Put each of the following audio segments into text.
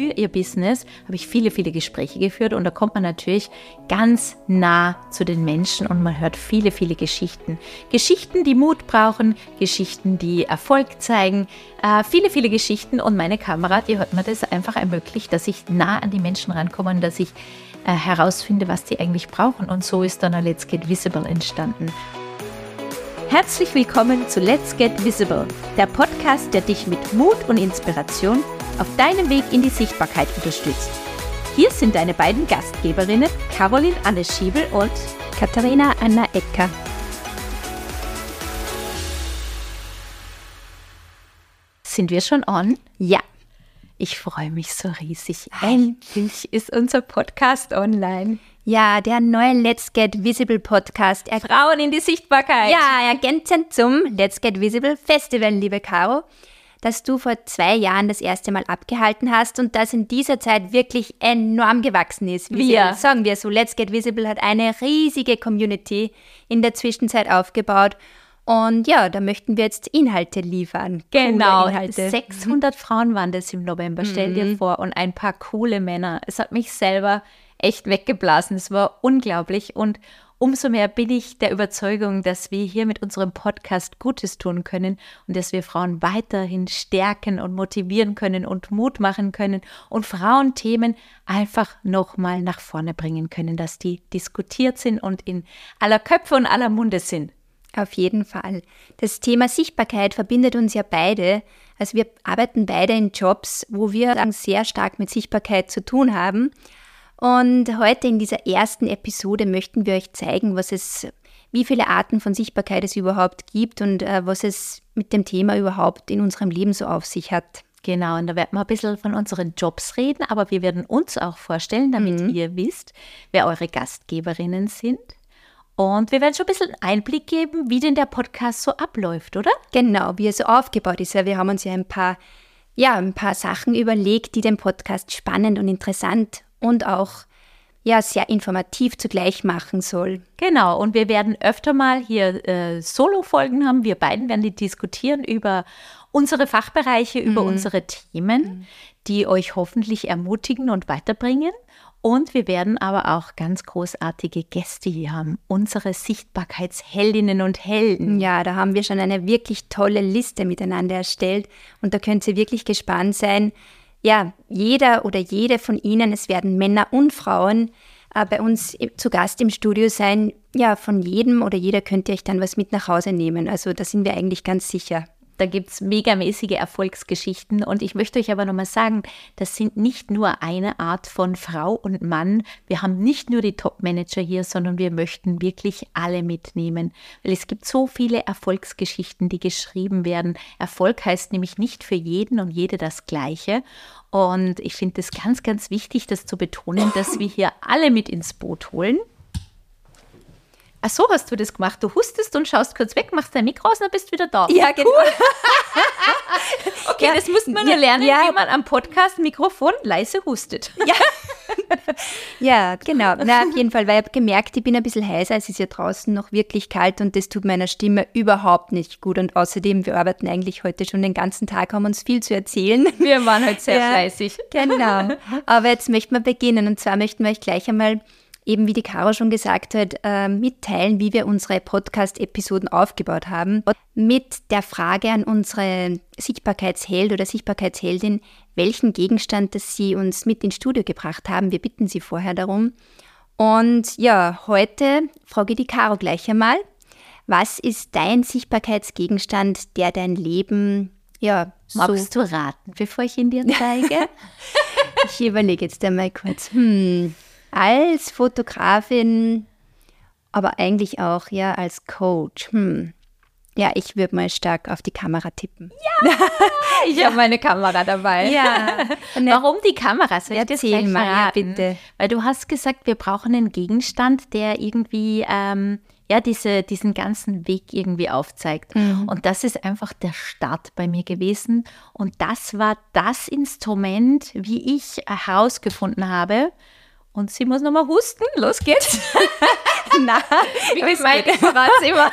für ihr Business habe ich viele, viele Gespräche geführt und da kommt man natürlich ganz nah zu den Menschen und man hört viele, viele Geschichten. Geschichten, die Mut brauchen, Geschichten, die Erfolg zeigen, äh, viele, viele Geschichten und meine Kamera, die hat mir das einfach ermöglicht, dass ich nah an die Menschen rankomme und dass ich äh, herausfinde, was die eigentlich brauchen und so ist dann Let's Get Visible entstanden. Herzlich willkommen zu Let's Get Visible, der Podcast, der dich mit Mut und Inspiration auf deinem Weg in die Sichtbarkeit unterstützt. Hier sind deine beiden Gastgeberinnen, Caroline Anne Schiebel und Katharina Anna Ecker. Sind wir schon on? Ja. Ich freue mich so riesig. Endlich ist unser Podcast online. Ja, der neue Let's Get Visible Podcast. Er Frauen in die Sichtbarkeit. Ja, ergänzend zum Let's Get Visible Festival, liebe Caro, das du vor zwei Jahren das erste Mal abgehalten hast und das in dieser Zeit wirklich enorm gewachsen ist. Wie wir. Sagen wir so, Let's Get Visible hat eine riesige Community in der Zwischenzeit aufgebaut und ja, da möchten wir jetzt Inhalte liefern. Genau, Inhalte. 600 Frauen waren das im November, stell dir mhm. vor, und ein paar coole Männer. Es hat mich selber echt weggeblasen. Es war unglaublich und umso mehr bin ich der Überzeugung, dass wir hier mit unserem Podcast Gutes tun können und dass wir Frauen weiterhin stärken und motivieren können und Mut machen können und Frauenthemen einfach nochmal nach vorne bringen können, dass die diskutiert sind und in aller Köpfe und aller Munde sind. Auf jeden Fall. Das Thema Sichtbarkeit verbindet uns ja beide. Also wir arbeiten beide in Jobs, wo wir sehr stark mit Sichtbarkeit zu tun haben. Und heute in dieser ersten Episode möchten wir euch zeigen, was es, wie viele Arten von Sichtbarkeit es überhaupt gibt und äh, was es mit dem Thema überhaupt in unserem Leben so auf sich hat. Genau, und da werden wir ein bisschen von unseren Jobs reden, aber wir werden uns auch vorstellen, damit mhm. ihr wisst, wer eure Gastgeberinnen sind. Und wir werden schon ein bisschen Einblick geben, wie denn der Podcast so abläuft, oder? Genau, wie er so aufgebaut ist. Wir haben uns ja ein paar, ja, ein paar Sachen überlegt, die den Podcast spannend und interessant und auch ja, sehr informativ zugleich machen soll. Genau, und wir werden öfter mal hier äh, Solo-Folgen haben. Wir beiden werden die diskutieren über unsere Fachbereiche, über mhm. unsere Themen, mhm. die euch hoffentlich ermutigen und weiterbringen. Und wir werden aber auch ganz großartige Gäste hier haben, unsere Sichtbarkeitsheldinnen und Helden. Ja, da haben wir schon eine wirklich tolle Liste miteinander erstellt und da könnt ihr wirklich gespannt sein, ja, jeder oder jede von Ihnen, es werden Männer und Frauen äh, bei uns zu Gast im Studio sein. Ja, von jedem oder jeder könnt ihr euch dann was mit nach Hause nehmen. Also da sind wir eigentlich ganz sicher. Da gibt es megamäßige Erfolgsgeschichten. Und ich möchte euch aber nochmal sagen, das sind nicht nur eine Art von Frau und Mann. Wir haben nicht nur die Top-Manager hier, sondern wir möchten wirklich alle mitnehmen. Weil es gibt so viele Erfolgsgeschichten, die geschrieben werden. Erfolg heißt nämlich nicht für jeden und jede das Gleiche. Und ich finde es ganz, ganz wichtig, das zu betonen, dass wir hier alle mit ins Boot holen. Ach so hast du das gemacht. Du hustest und schaust kurz weg, machst dein Mikro aus und dann bist du wieder da. Ja, genau. Cool. okay, ja, das muss man ja lernen, ja. wie man am Podcast Mikrofon leise hustet. Ja, ja genau. Na, auf jeden Fall, weil ich habe gemerkt, ich bin ein bisschen heißer. Es ist ja draußen noch wirklich kalt und das tut meiner Stimme überhaupt nicht gut. Und außerdem, wir arbeiten eigentlich heute schon den ganzen Tag, haben uns viel zu erzählen. Wir waren heute sehr ja, fleißig. Genau. Aber jetzt möchten wir beginnen. Und zwar möchten wir euch gleich einmal eben wie die Caro schon gesagt hat, äh, mitteilen, wie wir unsere Podcast-Episoden aufgebaut haben. Mit der Frage an unsere Sichtbarkeitsheld oder Sichtbarkeitsheldin, welchen Gegenstand das sie uns mit ins Studio gebracht haben. Wir bitten sie vorher darum. Und ja, heute frage ich die Caro gleich einmal, was ist dein Sichtbarkeitsgegenstand, der dein Leben ja, Magst du raten, bevor ich ihn dir zeige? ich überlege jetzt einmal kurz. Hm als Fotografin, aber eigentlich auch ja als Coach. Hm. Ja, ich würde mal stark auf die Kamera tippen. Ja, ich ja. habe meine Kamera dabei. Ja. Warum die Kamera? Soll ich Erzähl mal, ja, bitte. Weil du hast gesagt, wir brauchen einen Gegenstand, der irgendwie ähm, ja, diese, diesen ganzen Weg irgendwie aufzeigt. Mhm. Und das ist einfach der Start bei mir gewesen. Und das war das Instrument, wie ich herausgefunden habe, und sie muss nochmal husten. Los geht's. Nein, ich meine, ich verrate immer.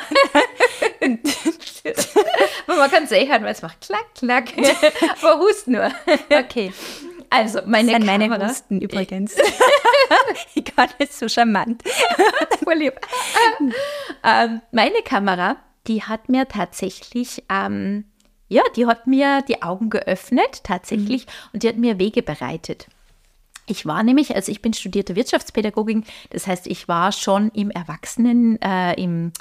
Aber man kann es eh hören, weil es macht klack, klack. Aber hust nur. Okay. Also, meine das sind Kamera. meine Husten übrigens. ich kann es so charmant. Voll lieb. ähm, meine Kamera, die hat mir tatsächlich, ähm, ja, die hat mir die Augen geöffnet, tatsächlich, und die hat mir Wege bereitet. Ich war nämlich, also ich bin studierte Wirtschaftspädagogin, das heißt, ich war schon im Erwachsenen, äh, im,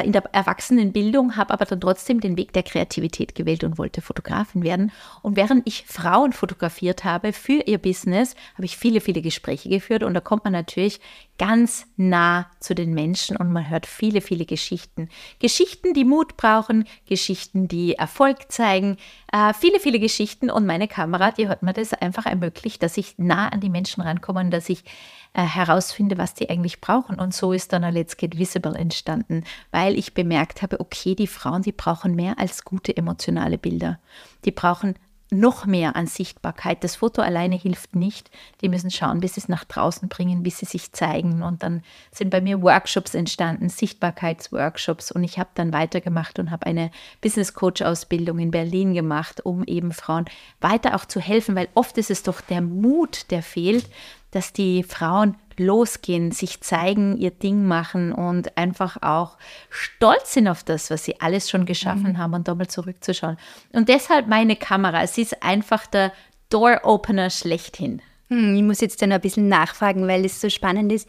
in der Erwachsenenbildung, habe aber dann trotzdem den Weg der Kreativität gewählt und wollte Fotografin werden. Und während ich Frauen fotografiert habe für ihr Business, habe ich viele, viele Gespräche geführt und da kommt man natürlich ganz nah zu den Menschen und man hört viele, viele Geschichten. Geschichten, die Mut brauchen, Geschichten, die Erfolg zeigen, äh, viele, viele Geschichten und meine Kamera, die hat mir das einfach ermöglicht, dass ich nah an die Menschen rankomme und dass ich äh, herausfinde, was die eigentlich brauchen. Und so ist dann Let's Get Visible entstanden, weil ich bemerkt habe, okay, die Frauen, die brauchen mehr als gute emotionale Bilder. Die brauchen noch mehr an Sichtbarkeit. Das Foto alleine hilft nicht. Die müssen schauen, bis sie es nach draußen bringen, bis sie sich zeigen. Und dann sind bei mir Workshops entstanden, Sichtbarkeitsworkshops. Und ich habe dann weitergemacht und habe eine Business Coach Ausbildung in Berlin gemacht, um eben Frauen weiter auch zu helfen, weil oft ist es doch der Mut, der fehlt, dass die Frauen losgehen, sich zeigen, ihr Ding machen und einfach auch stolz sind auf das, was sie alles schon geschaffen mhm. haben und da mal zurückzuschauen. Und deshalb meine Kamera. Es ist einfach der Door-Opener schlechthin. Hm, ich muss jetzt dann ein bisschen nachfragen, weil es so spannend ist.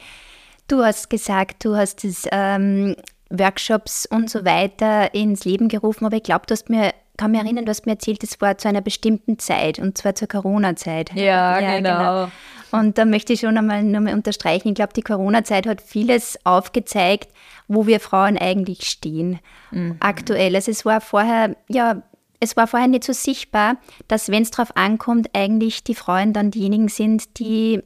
Du hast gesagt, du hast das ähm, Workshops und so weiter ins Leben gerufen, aber ich glaube, du hast mir kann mich erinnern, du hast mir erzählt, es war zu einer bestimmten Zeit und zwar zur Corona-Zeit. Ja, ja, genau. genau. Und da möchte ich schon einmal nur mal unterstreichen, ich glaube, die Corona-Zeit hat vieles aufgezeigt, wo wir Frauen eigentlich stehen mhm. aktuell. Also es war vorher, ja, es war vorher nicht so sichtbar, dass wenn es darauf ankommt, eigentlich die Frauen dann diejenigen sind, die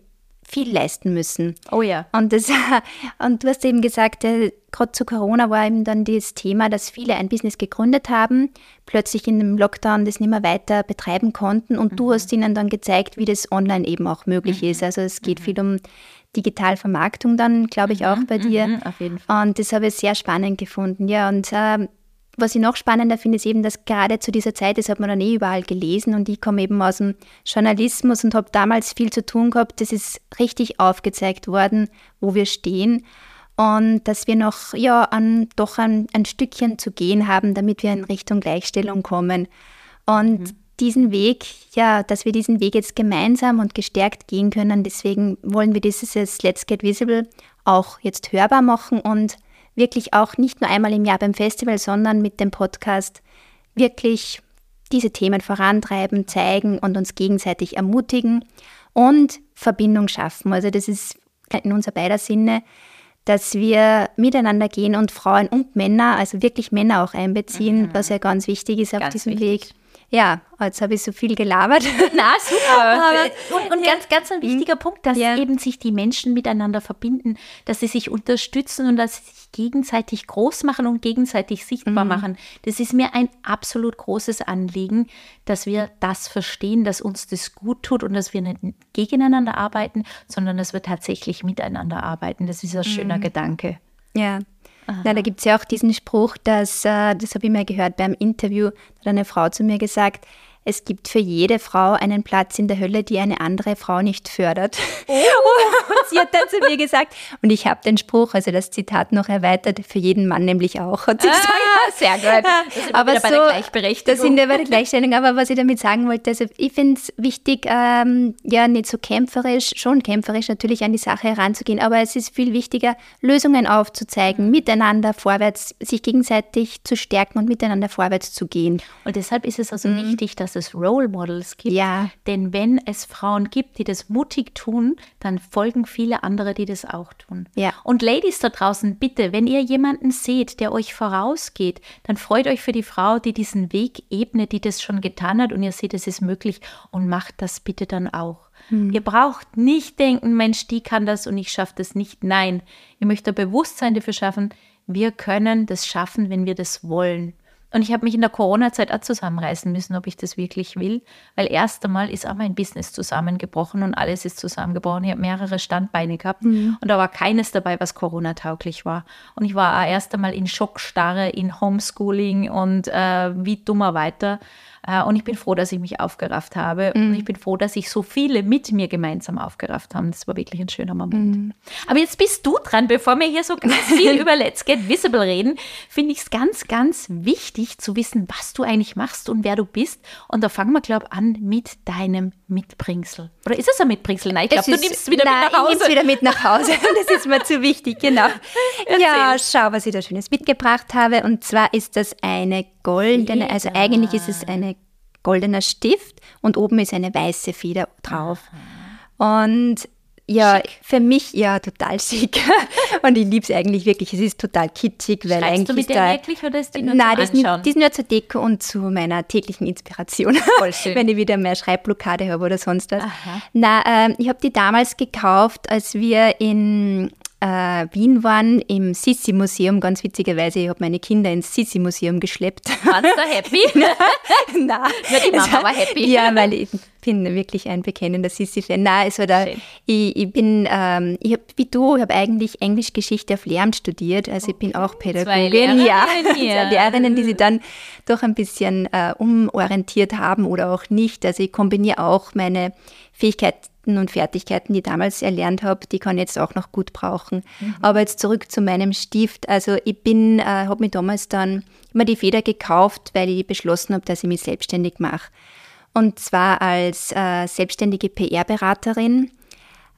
viel leisten müssen. Oh ja. Und, das, und du hast eben gesagt, äh, gerade zu Corona war eben dann das Thema, dass viele ein Business gegründet haben, plötzlich in dem Lockdown das nicht mehr weiter betreiben konnten und mhm. du hast ihnen dann gezeigt, wie das online eben auch möglich mhm. ist. Also es geht mhm. viel um Digitalvermarktung dann, glaube ich, auch mhm. bei dir. Mhm. Auf jeden Fall. Und das habe ich sehr spannend gefunden. Ja, und äh, was ich noch spannender finde, ist eben, dass gerade zu dieser Zeit, das hat man dann eh überall gelesen und ich komme eben aus dem Journalismus und habe damals viel zu tun gehabt, das ist richtig aufgezeigt worden, wo wir stehen und dass wir noch ja, an, doch ein, ein Stückchen zu gehen haben, damit wir in Richtung Gleichstellung kommen. Und mhm. diesen Weg, ja, dass wir diesen Weg jetzt gemeinsam und gestärkt gehen können, deswegen wollen wir dieses Let's Get Visible auch jetzt hörbar machen und wirklich auch nicht nur einmal im Jahr beim Festival, sondern mit dem Podcast wirklich diese Themen vorantreiben, zeigen und uns gegenseitig ermutigen und Verbindung schaffen. Also das ist in unser beider Sinne, dass wir miteinander gehen und Frauen und Männer, also wirklich Männer auch einbeziehen, mhm. was ja ganz wichtig ist auf ganz diesem wichtig. Weg. Ja, jetzt habe ich so viel gelabert. Na, super. Und, und ja. ganz, ganz ein wichtiger mhm. Punkt, dass ja. eben sich die Menschen miteinander verbinden, dass sie sich unterstützen und dass sie sich gegenseitig groß machen und gegenseitig sichtbar mhm. machen. Das ist mir ein absolut großes Anliegen, dass wir das verstehen, dass uns das gut tut und dass wir nicht gegeneinander arbeiten, sondern dass wir tatsächlich miteinander arbeiten. Das ist ein schöner mhm. Gedanke. Ja, na, da gibt es ja auch diesen Spruch, dass, äh, das habe ich mal gehört beim Interview, hat eine Frau zu mir gesagt, es gibt für jede Frau einen Platz in der Hölle, die eine andere Frau nicht fördert. Oh. und sie hat dann zu mir gesagt, und ich habe den Spruch, also das Zitat noch erweitert, für jeden Mann nämlich auch, hat sie ah, gesagt. Sehr gut. Aber so. Das sind wir bei der Gleichstellung. Aber was ich damit sagen wollte, also ich finde es wichtig, ähm, ja nicht so kämpferisch, schon kämpferisch natürlich an die Sache heranzugehen, aber es ist viel wichtiger, Lösungen aufzuzeigen, miteinander vorwärts, sich gegenseitig zu stärken und miteinander vorwärts zu gehen. Und deshalb ist es also mhm. wichtig, dass es Role Models gibt. Ja. Denn wenn es Frauen gibt, die das mutig tun, dann folgen viele andere, die das auch tun. Ja. Und Ladies da draußen, bitte, wenn ihr jemanden seht, der euch vorausgeht, dann freut euch für die Frau, die diesen Weg ebnet, die das schon getan hat und ihr seht, es ist möglich und macht das bitte dann auch. Hm. Ihr braucht nicht denken, Mensch, die kann das und ich schaffe das nicht. Nein, ihr möchtet Bewusstsein dafür schaffen, wir können das schaffen, wenn wir das wollen. Und ich habe mich in der Corona-Zeit auch zusammenreißen müssen, ob ich das wirklich will. Weil erst einmal ist auch mein Business zusammengebrochen und alles ist zusammengebrochen. Ich habe mehrere Standbeine gehabt mhm. und da war keines dabei, was Corona-tauglich war. Und ich war auch erst einmal in Schockstarre, in Homeschooling und äh, wie dummer weiter. Äh, und ich bin froh, dass ich mich aufgerafft habe. Mhm. Und ich bin froh, dass sich so viele mit mir gemeinsam aufgerafft haben. Das war wirklich ein schöner Moment. Mhm. Aber jetzt bist du dran, bevor wir hier so ganz viel über Let's Get Visible reden, finde ich es ganz, ganz wichtig zu wissen, was du eigentlich machst und wer du bist. Und da fangen wir, glaube ich, an mit deinem Mitbringsel. Oder ist es ein Mitbringsel? Nein, ich glaube, du nimmst es wieder nein, mit nach Hause. Ich wieder mit nach Hause. Das ist mir zu wichtig, genau. Ja, schau, was ich da Schönes mitgebracht habe. Und zwar ist das eine goldene, also eigentlich ist es ein goldener Stift und oben ist eine weiße Feder drauf. Und ja, schick. für mich ja total schick. Und ich liebe es eigentlich wirklich. Es ist total kitschig, weil Schreibst eigentlich. Du mit ist da, wirklich oder ist die nur Nein, zum das ist, die ist nur zur Deko und zu meiner täglichen Inspiration. Voll schön. Wenn ich wieder mehr Schreibblockade habe oder sonst was. Aha. Na, ähm, ich habe die damals gekauft, als wir in äh, Wien waren, im Sissi-Museum, ganz witzigerweise, ich habe meine Kinder ins Sissi-Museum geschleppt. Warst du happy? Nein. Ja, die Mama war happy. Ja, weil ich bin wirklich ein bekennender Sissi-Fan. Nein, war da, ich, ich bin, ähm, ich hab, wie du, ich habe eigentlich Englischgeschichte auf Lehramt studiert, also ich bin auch Pädagogin. ja, ja. Lehrerinnen, die sich dann doch ein bisschen äh, umorientiert haben oder auch nicht. Also ich kombiniere auch meine Fähigkeit und Fertigkeiten, die ich damals erlernt habe, die kann ich jetzt auch noch gut brauchen. Mhm. Aber jetzt zurück zu meinem Stift. Also ich bin, äh, habe mir damals dann immer die Feder gekauft, weil ich beschlossen habe, dass ich mich selbstständig mache. Und zwar als äh, selbstständige PR-Beraterin,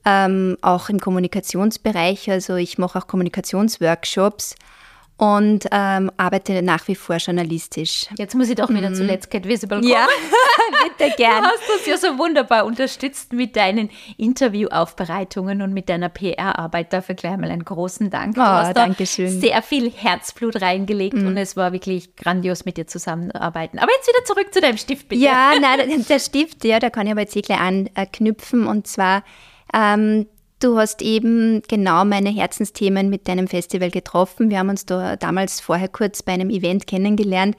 ähm, auch im Kommunikationsbereich. Also ich mache auch Kommunikationsworkshops und ähm, arbeite nach wie vor journalistisch. Jetzt muss ich doch wieder mhm. zu Let's Get Visible kommen. Ja, bitte gern. Du hast uns ja so wunderbar unterstützt mit deinen Interviewaufbereitungen und mit deiner PR-Arbeit. Dafür gleich mal einen großen Dank. Du oh, hast danke schön. sehr viel Herzblut reingelegt mhm. und es war wirklich grandios, mit dir zusammenzuarbeiten. Aber jetzt wieder zurück zu deinem Stift, bitte. Ja, nein, der Stift, ja, da kann ich aber jetzt eh gleich anknüpfen und zwar ähm, Du hast eben genau meine Herzensthemen mit deinem Festival getroffen. Wir haben uns da damals vorher kurz bei einem Event kennengelernt.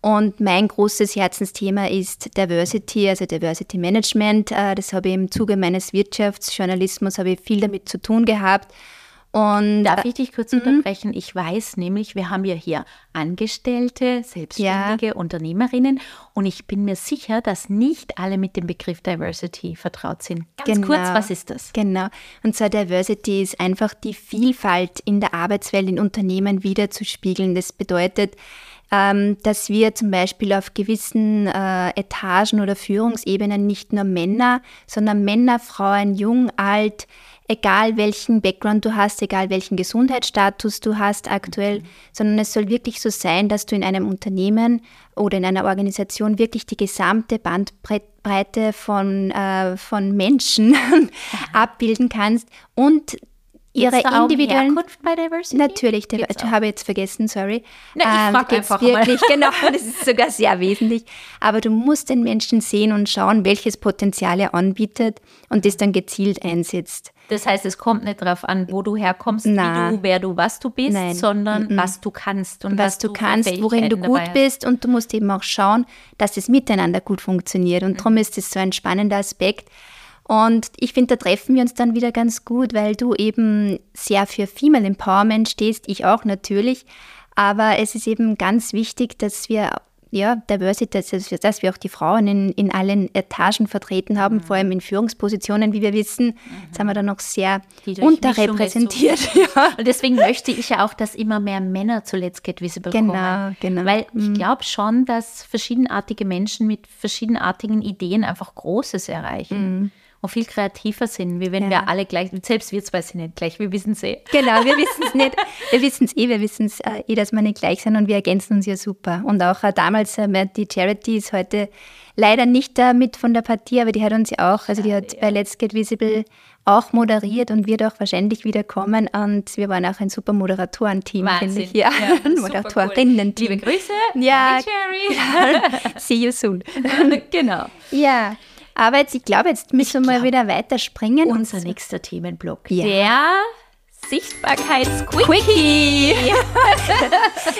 Und mein großes Herzensthema ist Diversity, also Diversity Management. Äh, das habe ich im Zuge meines Wirtschaftsjournalismus habe ich viel damit zu tun gehabt. Und Darf ich dich kurz mhm. unterbrechen? Ich weiß nämlich, wir haben ja hier Angestellte, selbstständige ja. Unternehmerinnen und ich bin mir sicher, dass nicht alle mit dem Begriff Diversity vertraut sind. Ganz genau. kurz, was ist das? Genau. Und zwar Diversity ist einfach die Vielfalt in der Arbeitswelt in Unternehmen wiederzuspiegeln. Das bedeutet, ähm, dass wir zum Beispiel auf gewissen äh, Etagen oder Führungsebenen nicht nur Männer, sondern Männer, Frauen, jung, alt, egal welchen Background du hast, egal welchen Gesundheitsstatus du hast aktuell, mhm. sondern es soll wirklich so sein, dass du in einem Unternehmen oder in einer Organisation wirklich die gesamte Bandbreite von, äh, von Menschen abbilden kannst und ihre individuellen um Herkunft bei Diversity? Natürlich, der, ich habe jetzt vergessen, sorry. Na, ich ähm, einfach wirklich, mal. genau, das ist sogar sehr wesentlich. Aber du musst den Menschen sehen und schauen, welches Potenzial er anbietet und das dann gezielt einsetzt. Das heißt, es kommt nicht darauf an, wo du herkommst, Na. wie du, wer du, was du bist, Nein. sondern mm was du kannst und was, was du kannst, worin du gut bist und du musst eben auch schauen, dass es miteinander gut funktioniert. Und mhm. darum ist es so ein spannender Aspekt. Und ich finde, da treffen wir uns dann wieder ganz gut, weil du eben sehr für Female Empowerment stehst, ich auch natürlich. Aber es ist eben ganz wichtig, dass wir ja, Diversity, dass, dass wir auch die Frauen in, in allen Etagen vertreten haben, mhm. vor allem in Führungspositionen, wie wir wissen, mhm. sind wir da noch sehr unterrepräsentiert. So. ja. Und deswegen möchte ich ja auch, dass immer mehr Männer zu Let's Get Visible genau, kommen. Genau, Weil ich mhm. glaube schon, dass verschiedenartige Menschen mit verschiedenartigen Ideen einfach Großes erreichen. Mhm und viel kreativer sind, wie wenn ja. wir alle gleich, selbst wir zwei sind nicht gleich, wir wissen es eh. Genau, wir wissen es nicht, wir wissen es eh, wir wissen es äh, eh, dass wir nicht gleich sind und wir ergänzen uns ja super. Und auch äh, damals, äh, die Charity ist heute leider nicht da mit von der Partie, aber die hat uns ja auch, also die hat ja. bei Let's Get Visible auch moderiert und wird auch wahrscheinlich wieder kommen. Und wir waren auch ein super Moderatorenteam, finde ich. Ja, ja Moderatorinnen-Team. Liebe Grüße. Ja. Cherry. See you soon. genau. Ja. Aber jetzt, ich glaube, jetzt müssen wir mal wieder weiterspringen. Unser nächster Themenblock. Ja. Der Sichtbarkeitsquickie.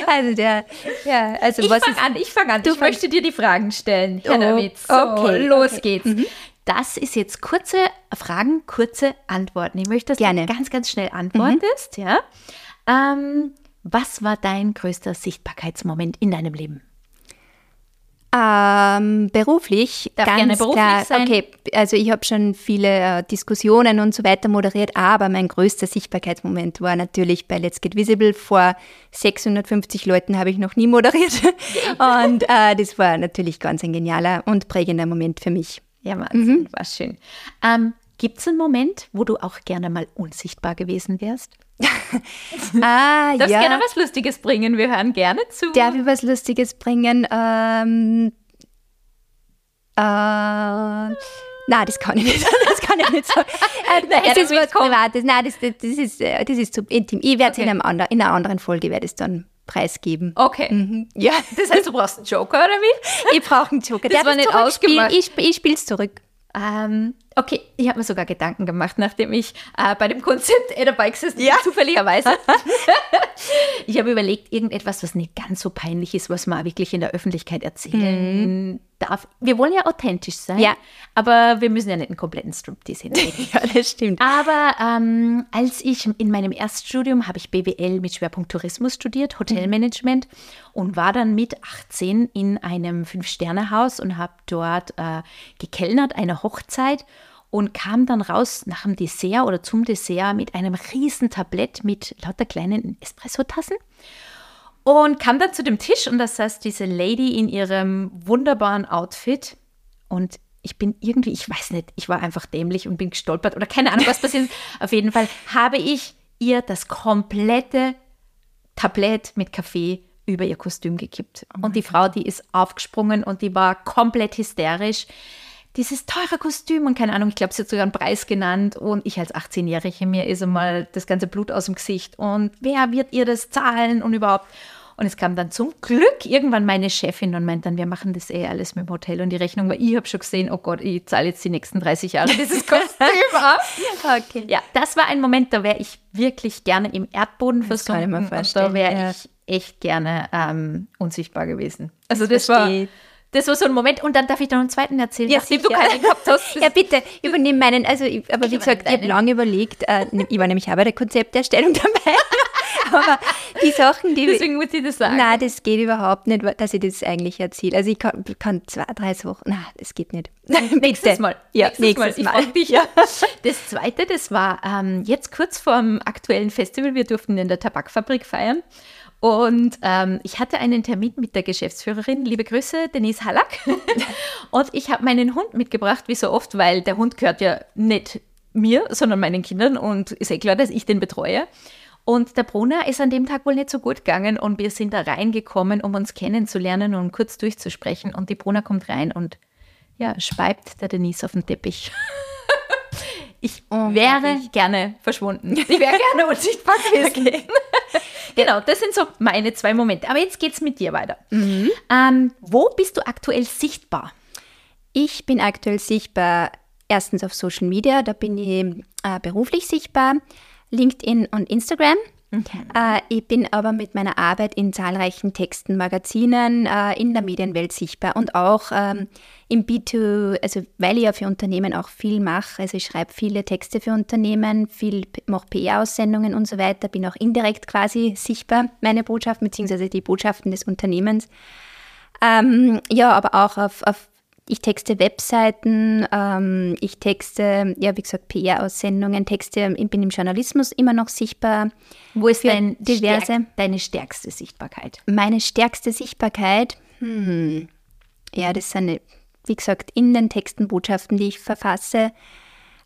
also der, ja, also ich was fang an, ich fange an. Du ich möchte dir die Fragen stellen, Herr oh, So, okay, los okay. geht's. Mhm. Das ist jetzt kurze Fragen, kurze Antworten. Ich möchte, dass Gerne. du ganz, ganz schnell antwortest. Mhm. Ja. Ähm, was war dein größter Sichtbarkeitsmoment in deinem Leben? Ähm, beruflich, Darf ganz gerne beruflich klar. sein. Okay, also ich habe schon viele äh, Diskussionen und so weiter moderiert, aber mein größter Sichtbarkeitsmoment war natürlich bei Let's Get Visible. Vor 650 Leuten habe ich noch nie moderiert und äh, das war natürlich ganz ein genialer und prägender Moment für mich. Ja, Wahnsinn, war schön. Ähm, Gibt es einen Moment, wo du auch gerne mal unsichtbar gewesen wärst? Ah, Darfst ja. gerne was Lustiges bringen, wir hören gerne zu. Darf ich was Lustiges bringen? Ähm, äh, na, das kann ich nicht. Das kann ich nicht sagen. Äh, Naja, es ist damit was Privates. Nein, das, das, das, ist, äh, das ist zu intim. Ich werde es Okay. in, in einer anderen Folge werde ich es dann preisgeben. Okay. Mhm. Ja, Das heißt, du brauchst einen Joker oder wie? ich brauche einen Joker. Das Darf war ich nicht ausgemacht. Ich, ich spiele es zurück. Ähm, okay, ich habe mir sogar Gedanken gemacht, nachdem ich äh, bei dem Konzept Ada Bikes ist, zufälligerweise. ich habe überlegt, irgendetwas, was nicht ganz so peinlich ist, was man wirklich in der Öffentlichkeit erzählen darf. Wir wollen ja authentisch sein, Ja. aber wir müssen ja nicht einen kompletten Striptease hinlegen. Ja, das stimmt. Aber ähm, als ich in meinem Erststudium habe ich BWL mit Schwerpunkt Tourismus studiert, Hotelmanagement und war dann mit 18 in einem Fünf-Sterne-Haus und habe dort äh, gekellnert, eine Hochzeit und kam dann raus nach dem Dessert oder zum Dessert mit einem riesen Tablett mit lauter kleinen Espresso-Tassen und kam dann zu dem Tisch und da saß diese Lady in ihrem wunderbaren Outfit und ich bin irgendwie, ich weiß nicht, ich war einfach dämlich und bin gestolpert oder keine Ahnung, was passiert ist. Auf jeden Fall habe ich ihr das komplette Tablett mit Kaffee über ihr Kostüm gekippt. und die Frau, die ist aufgesprungen und die war komplett hysterisch. Dieses teure Kostüm und keine Ahnung, ich glaube, sie hat sogar einen Preis genannt und ich als 18-Jährige, mir ist einmal das ganze Blut aus dem Gesicht und wer wird ihr das zahlen und überhaupt. Und es kam dann zum Glück irgendwann meine Chefin und meint dann, wir machen das eh alles mit dem Hotel und die Rechnung, weil ich habe schon gesehen, oh Gott, ich zahle jetzt die nächsten 30 Jahre dieses Kostüm ab. Okay. Ja, das war ein Moment, da wäre ich wirklich gerne im Erdboden Das kann ich versunken. mir und da vorstellen, wäre ja. ich echt gerne ähm, unsichtbar gewesen. Also Das das, war. Das war so ein Moment. Und dann darf ich noch einen zweiten erzählen, Ja, nachdem du keinen gehabt hast. Ja, bitte, übernimm meinen. Also, ich, aber wie gesagt, ich habe lange überlegt. Äh, ich war nämlich auch bei der Konzepterstellung dabei. aber die Sachen, die. Deswegen muss ich das sagen. Nein, das geht überhaupt nicht, dass ich das eigentlich erzähle. Also ich kann, kann zwei, drei Wochen. Nein, das geht nicht. Nächstes Bitte. Mal. Ja, nächstes, nächstes Mal. Ich Mal. frag dich. Ja. Das zweite, das war ähm, jetzt kurz vor dem aktuellen Festival. Wir durften in der Tabakfabrik feiern. Und ähm, ich hatte einen Termin mit der Geschäftsführerin, liebe Grüße, Denise Hallack. Und ich habe meinen Hund mitgebracht, wie so oft, weil der Hund gehört ja nicht mir, sondern meinen Kindern und ist eh klar, dass ich den betreue. Und der Brunner ist an dem Tag wohl nicht so gut gegangen und wir sind da reingekommen, um uns kennenzulernen und kurz durchzusprechen. Und die Brunner kommt rein und ja, speibt der Denise auf den Teppich. Ich wäre gerne verschwunden. Ich wäre gerne unsichtbar gewesen. genau, das sind so meine zwei Momente. Aber jetzt geht's mit dir weiter. Ähm, wo bist du aktuell sichtbar? Ich bin aktuell sichtbar erstens auf Social Media, da bin ich äh, beruflich sichtbar, LinkedIn und Instagram. Äh, ich bin aber mit meiner Arbeit in zahlreichen Texten, Magazinen äh, in der Medienwelt sichtbar und auch ähm, im B2, also weil ich ja für Unternehmen auch viel mache, also ich schreibe viele Texte für Unternehmen, viel mache PR-Aussendungen und so weiter, bin auch indirekt quasi sichtbar, meine Botschaften beziehungsweise die Botschaften des Unternehmens. Ähm, ja, aber auch auf, auf ich texte Webseiten, ähm, ich texte, ja, wie gesagt, PR-Aussendungen, Texte, ich bin im Journalismus immer noch sichtbar. Wo ist dein diverse- Stärk deine stärkste Sichtbarkeit? Meine stärkste Sichtbarkeit, hm, ja, das sind, wie gesagt, in den Texten Botschaften, die ich verfasse.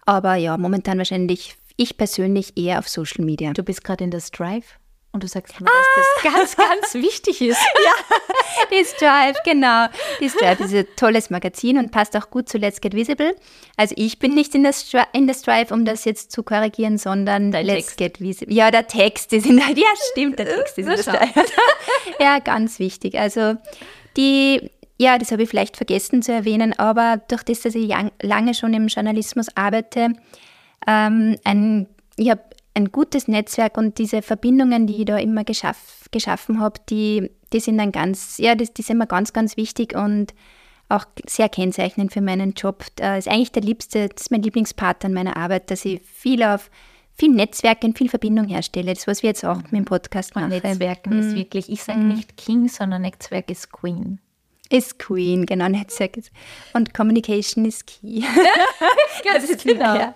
Aber ja, momentan wahrscheinlich ich persönlich eher auf Social Media. Du bist gerade in der Strive und du sagst, mir, dass das ganz, ganz wichtig ist. Die Strive, genau. Die Strive ist ein tolles Magazin und passt auch gut zu Let's Get Visible. Also ich bin nicht in der, Stri in der Strive, um das jetzt zu korrigieren, sondern Dein Let's Text. Get Visible. Ja, der Text ist in der, ja stimmt, der Text ist in der. Strive. ja, ganz wichtig. Also die, ja, das habe ich vielleicht vergessen zu erwähnen, aber durch das, dass ich lang, lange schon im Journalismus arbeite, ähm, ein, ich habe ein gutes Netzwerk und diese Verbindungen, die ich da immer geschaff, geschaffen habe, die, die sind dann ganz, ja, das, die sind mir ganz, ganz wichtig und auch sehr kennzeichnend für meinen Job. Das ist eigentlich der liebste, das ist mein Lieblingspart an meiner Arbeit, dass ich viel auf viel Netzwerk und viel Verbindung herstelle. Das, was wir jetzt auch mit dem Podcast machen. Netzwerken ist wirklich, ich sage nicht King, sondern Netzwerk ist Queen. Ist Queen, genau. Und Communication is key. das ist genau. Ja.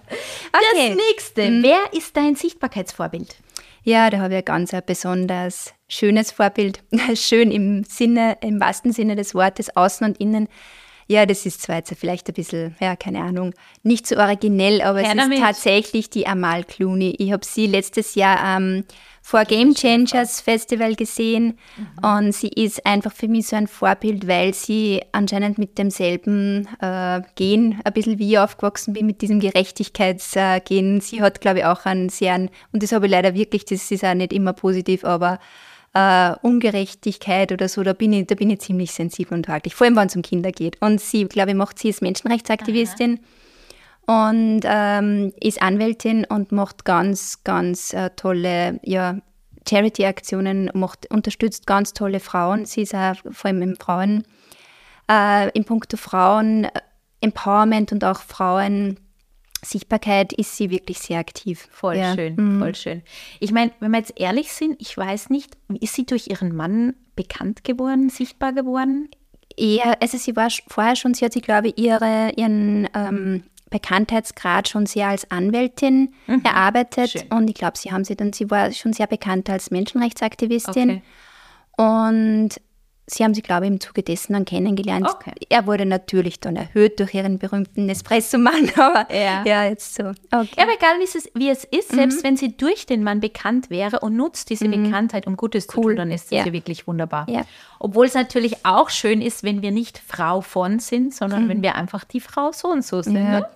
Okay. Das nächste. Mhm. Wer ist dein Sichtbarkeitsvorbild? Ja, da habe ich ein ganz ein besonders schönes Vorbild. Schön im Sinne, im wahrsten Sinne des Wortes, außen und innen. Ja, das ist zwar jetzt vielleicht ein bisschen, ja, keine Ahnung, nicht so originell, aber Her es damit. ist tatsächlich die Amal Clooney. Ich habe sie letztes Jahr ähm, vor Game Changers Festival gesehen mhm. und sie ist einfach für mich so ein Vorbild, weil sie anscheinend mit demselben äh, Gen ein bisschen wie ich aufgewachsen bin, mit diesem Gerechtigkeitsgen. Äh, sie hat, glaube ich, auch einen sehr, und das habe ich leider wirklich, das ist auch nicht immer positiv, aber äh, Ungerechtigkeit oder so, da bin, ich, da bin ich ziemlich sensibel und hakelig, vor allem wenn es um Kinder geht. Und sie, glaube ich, macht sie als Menschenrechtsaktivistin Aha. und ähm, ist Anwältin und macht ganz, ganz äh, tolle ja, Charity-Aktionen, macht, unterstützt ganz tolle Frauen. Sie ist auch vor allem im Frauen, äh, in puncto Frauen, Empowerment und auch Frauen Sichtbarkeit ist sie wirklich sehr aktiv. Voll ja. schön, mhm. voll schön. Ich meine, wenn wir jetzt ehrlich sind, ich weiß nicht, ist sie durch ihren Mann bekannt geworden, sichtbar geworden? Ja, also sie war vorher schon, sie hat sich, glaube ich, ihre, ihren ähm, Bekanntheitsgrad schon sehr als Anwältin mhm. erarbeitet schön. und ich glaube, sie haben sie dann, sie war schon sehr bekannt als Menschenrechtsaktivistin okay. und Sie haben sie, glaube ich, im Zuge dessen dann kennengelernt. Okay. Er wurde natürlich dann erhöht durch ihren berühmten Espresso-Mann, aber ja. ja, jetzt so. Okay. Ja, aber egal, wie es, wie es ist, mhm. selbst wenn sie durch den Mann bekannt wäre und nutzt diese mhm. Bekanntheit, um Gutes cool. zu tun, dann ist das ja. ja wirklich wunderbar. Ja. Obwohl es natürlich auch schön ist, wenn wir nicht Frau von sind, sondern mhm. wenn wir einfach die Frau so und so sind. Ne?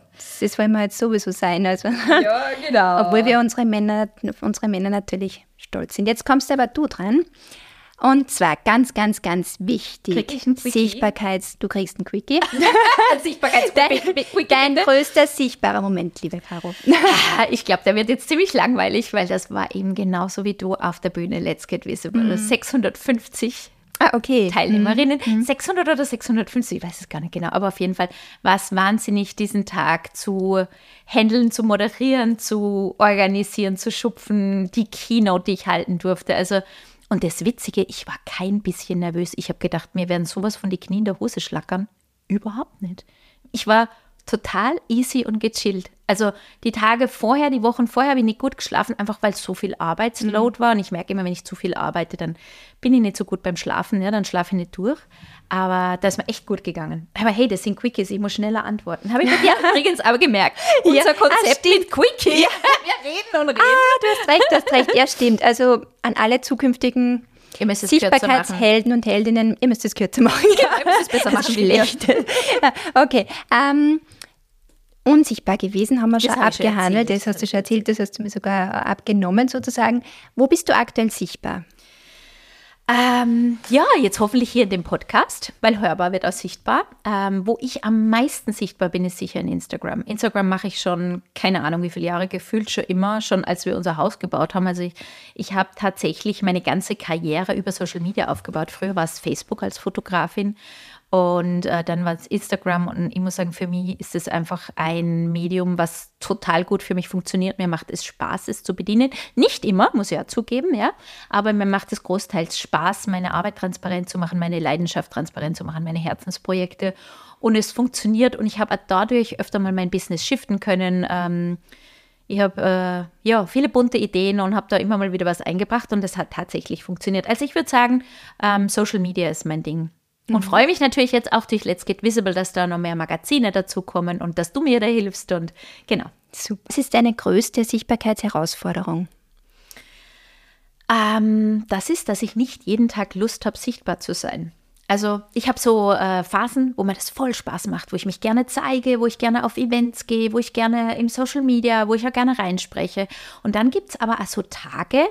Das wollen wir jetzt sowieso sein. Also. Ja, genau. Obwohl wir unsere Männer, unsere Männer natürlich stolz sind. Jetzt kommst aber du dran. Und zwar ganz, ganz, ganz wichtig. Sichtbarkeits, du kriegst ein Quickie. Sichtbarkeitsquickie. Dein, dein größter sichtbarer Moment, liebe Caro. Ah, ich glaube, der wird jetzt ziemlich langweilig, weil das war eben genauso wie du auf der Bühne Let's Get Visible. Mhm. 650 Ah, okay. Teilnehmerinnen. Mhm. 600 oder 650, ich weiß es gar nicht genau, aber auf jeden Fall war es wahnsinnig, diesen Tag zu handeln, zu moderieren, zu organisieren, zu schupfen, die Keynote, die ich halten durfte. Also und das Witzige, ich war kein bisschen nervös. Ich habe gedacht, mir werden sowas von die Knie in der Hose schlackern. Überhaupt nicht. Ich war total easy und gechillt. Also die Tage vorher, die Wochen vorher habe ich nicht gut geschlafen, einfach weil so viel Arbeitsload mhm. war. Und ich merke immer, wenn ich zu viel arbeite, dann bin ich nicht so gut beim Schlafen, ja, dann schlafe ich nicht durch. Aber da ist mir echt gut gegangen. Aber hey, das sind Quickies, ich muss schneller antworten. Habe ich bei dir übrigens aber gemerkt. Unser ja, Konzept ah, mit Quickie. Ja. Wir reden und reden. Ah, du hast recht, du hast recht. Ja, stimmt. Also an alle zukünftigen Sichtbarkeitshelden und Heldinnen, ihr müsst es kürzer machen. Ja, ihr müsst es besser machen. Schlecht. okay. Ähm, unsichtbar gewesen, haben wir das schon abgehandelt. Schon das hast du schon erzählt, das hast du mir sogar abgenommen sozusagen. Wo bist du aktuell sichtbar? Ähm, ja, jetzt hoffentlich hier in dem Podcast, weil hörbar wird auch sichtbar. Ähm, wo ich am meisten sichtbar bin, ist sicher in Instagram. Instagram mache ich schon, keine Ahnung wie viele Jahre, gefühlt schon immer, schon als wir unser Haus gebaut haben. Also ich, ich habe tatsächlich meine ganze Karriere über Social Media aufgebaut. Früher war es Facebook als Fotografin und äh, dann war es Instagram und ich muss sagen, für mich ist es einfach ein Medium, was total gut für mich funktioniert. Mir macht es Spaß, es zu bedienen. Nicht immer, muss ich ja zugeben, ja, aber mir macht es großteils Spaß, meine Arbeit transparent zu machen, meine Leidenschaft transparent zu machen, meine Herzensprojekte. Und es funktioniert und ich habe dadurch öfter mal mein Business shiften können. Ähm, ich habe äh, ja viele bunte Ideen und habe da immer mal wieder was eingebracht und das hat tatsächlich funktioniert. Also ich würde sagen, ähm, Social Media ist mein Ding. Und mhm. freue mich natürlich jetzt auch durch Let's Get Visible, dass da noch mehr Magazine dazukommen und dass du mir da hilfst. Und genau. Super. Was ist deine größte Sichtbarkeitsherausforderung? Ähm, das ist, dass ich nicht jeden Tag Lust habe, sichtbar zu sein. Also ich habe so äh, Phasen, wo mir das voll Spaß macht, wo ich mich gerne zeige, wo ich gerne auf Events gehe, wo ich gerne im Social Media, wo ich auch gerne reinspreche. Und dann gibt es aber auch so Tage,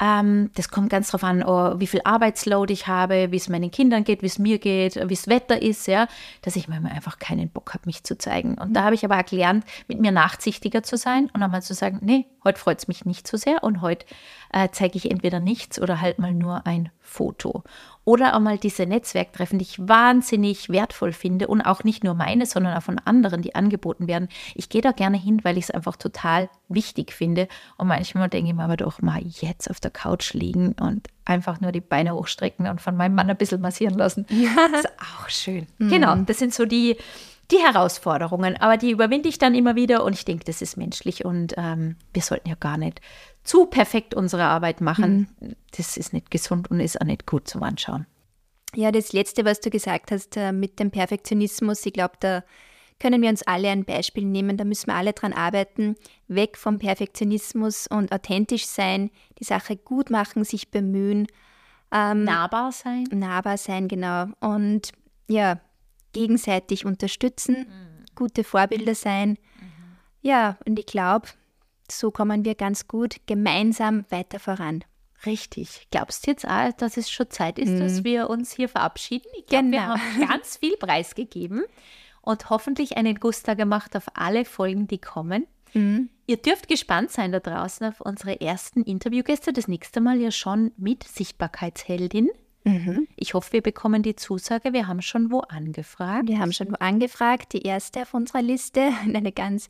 ähm, das kommt ganz darauf an, oh, wie viel Arbeitsload ich habe, wie es meinen Kindern geht, wie es mir geht, wie es Wetter ist, ja, dass ich manchmal einfach keinen Bock habe, mich zu zeigen. Und da habe ich aber auch gelernt, mit mir nachsichtiger zu sein und einmal zu sagen, nee, heute freut es mich nicht so sehr und heute äh, zeige ich entweder nichts oder halt mal nur ein Foto. Oder auch mal diese Netzwerktreffen, die ich wahnsinnig wertvoll finde und auch nicht nur meine, sondern auch von anderen, die angeboten werden. Ich gehe da gerne hin, weil ich es einfach total wichtig finde. Und manchmal denke ich mir aber doch mal, jetzt auf der Couch liegen und einfach nur die Beine hochstrecken und von meinem Mann ein bisschen massieren lassen. Ja. Das ist auch schön. Mhm. Genau, das sind so die, die Herausforderungen, aber die überwinde ich dann immer wieder und ich denke, das ist menschlich und ähm, wir sollten ja gar nicht zu perfekt unsere Arbeit machen. Mhm. Das ist nicht gesund und ist auch nicht gut zum Anschauen. Ja, das Letzte, was du gesagt hast äh, mit dem Perfektionismus, ich glaube, da können wir uns alle ein Beispiel nehmen. Da müssen wir alle dran arbeiten, weg vom Perfektionismus und authentisch sein, die Sache gut machen, sich bemühen. Ähm, nahbar sein. Nahbar sein, genau. Und ja, gegenseitig unterstützen, mhm. gute Vorbilder sein. Mhm. Ja, und ich glaube, so kommen wir ganz gut gemeinsam weiter voran. Richtig. Glaubst du jetzt auch, dass es schon Zeit ist, mhm. dass wir uns hier verabschieden? Ich glaube, genau. wir haben ganz viel preisgegeben und hoffentlich einen Guster gemacht auf alle Folgen, die kommen. Mhm. Ihr dürft gespannt sein da draußen auf unsere ersten Interviewgäste. Das nächste Mal ja schon mit Sichtbarkeitsheldin. Mhm. Ich hoffe, wir bekommen die Zusage. Wir haben schon wo angefragt. Wir haben schon wo angefragt. Die erste auf unserer Liste. Eine ganz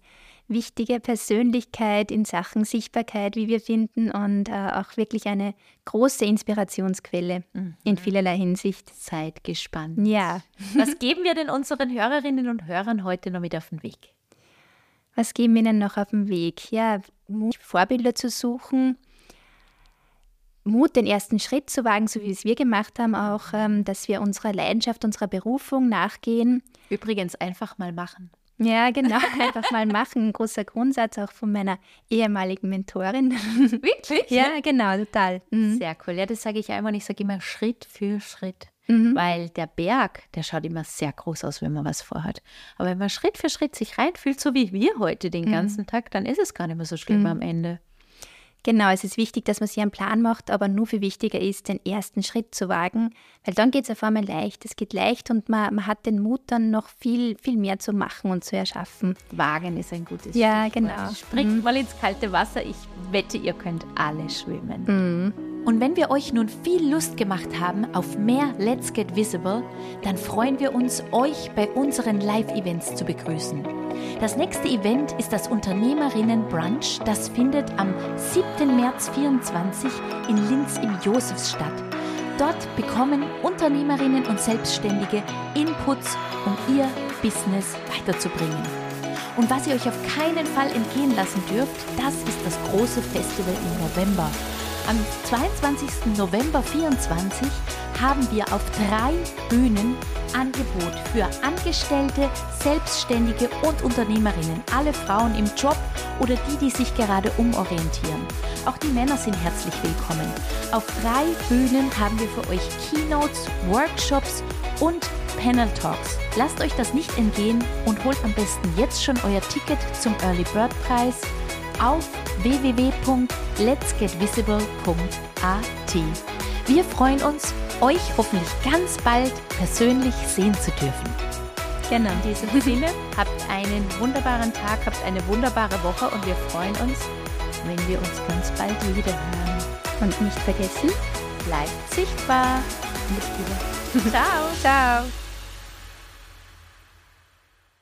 wichtige Persönlichkeit in Sachen Sichtbarkeit, wie wir finden, und äh, auch wirklich eine große Inspirationsquelle mhm. in vielerlei Hinsicht. Seid gespannt. Ja. Was geben wir denn unseren Hörerinnen und Hörern heute noch mit auf den Weg? Was geben wir ihnen noch auf den Weg? Ja, Vorbilder zu suchen, Mut, den ersten Schritt zu wagen, so wie es wir gemacht haben, auch, ähm, dass wir unserer Leidenschaft, unserer Berufung nachgehen. Übrigens einfach mal machen. Ja, genau, einfach mal machen. Ein großer Grundsatz auch von meiner ehemaligen Mentorin. Wirklich? Ja, genau, total. Mhm. Sehr cool. Ja, das sage ich ja immer und ich sage immer Schritt für Schritt. Mhm. Weil der Berg, der schaut immer sehr groß aus, wenn man was vorhat. Aber wenn man Schritt für Schritt sich reinfühlt, so wie wir heute den mhm. ganzen Tag, dann ist es gar nicht mehr so schlimm mhm. am Ende. Genau, es ist wichtig, dass man sich einen Plan macht, aber nur viel wichtiger ist, den ersten Schritt zu wagen, weil dann geht es auf einmal leicht. Es geht leicht und man, man hat den Mut, dann noch viel, viel mehr zu machen und zu erschaffen. Wagen ist ein gutes Ja, Stichwort. genau. Springt mhm. mal ins kalte Wasser. Ich wette, ihr könnt alle schwimmen. Mhm. Und wenn wir euch nun viel Lust gemacht haben auf mehr Let's Get Visible, dann freuen wir uns, euch bei unseren Live-Events zu begrüßen. Das nächste Event ist das Unternehmerinnen Brunch. Das findet am 7. März 24 in Linz im Josefsstadt. Dort bekommen Unternehmerinnen und Selbstständige Inputs, um ihr Business weiterzubringen. Und was ihr euch auf keinen Fall entgehen lassen dürft, das ist das große Festival im November. Am 22. November 24 haben wir auf drei Bühnen Angebot für Angestellte, Selbstständige und Unternehmerinnen, alle Frauen im Job oder die, die sich gerade umorientieren. Auch die Männer sind herzlich willkommen. Auf drei Bühnen haben wir für euch Keynotes, Workshops und Panel Talks. Lasst euch das nicht entgehen und holt am besten jetzt schon euer Ticket zum Early Bird Preis auf www.letsgetvisible.at. Wir freuen uns, euch hoffentlich ganz bald persönlich sehen zu dürfen. Genau, in diesem Sinne, habt einen wunderbaren Tag, habt eine wunderbare Woche und wir freuen uns, wenn wir uns ganz bald wieder hören. Und nicht vergessen, bleibt sichtbar. Ciao. Ciao.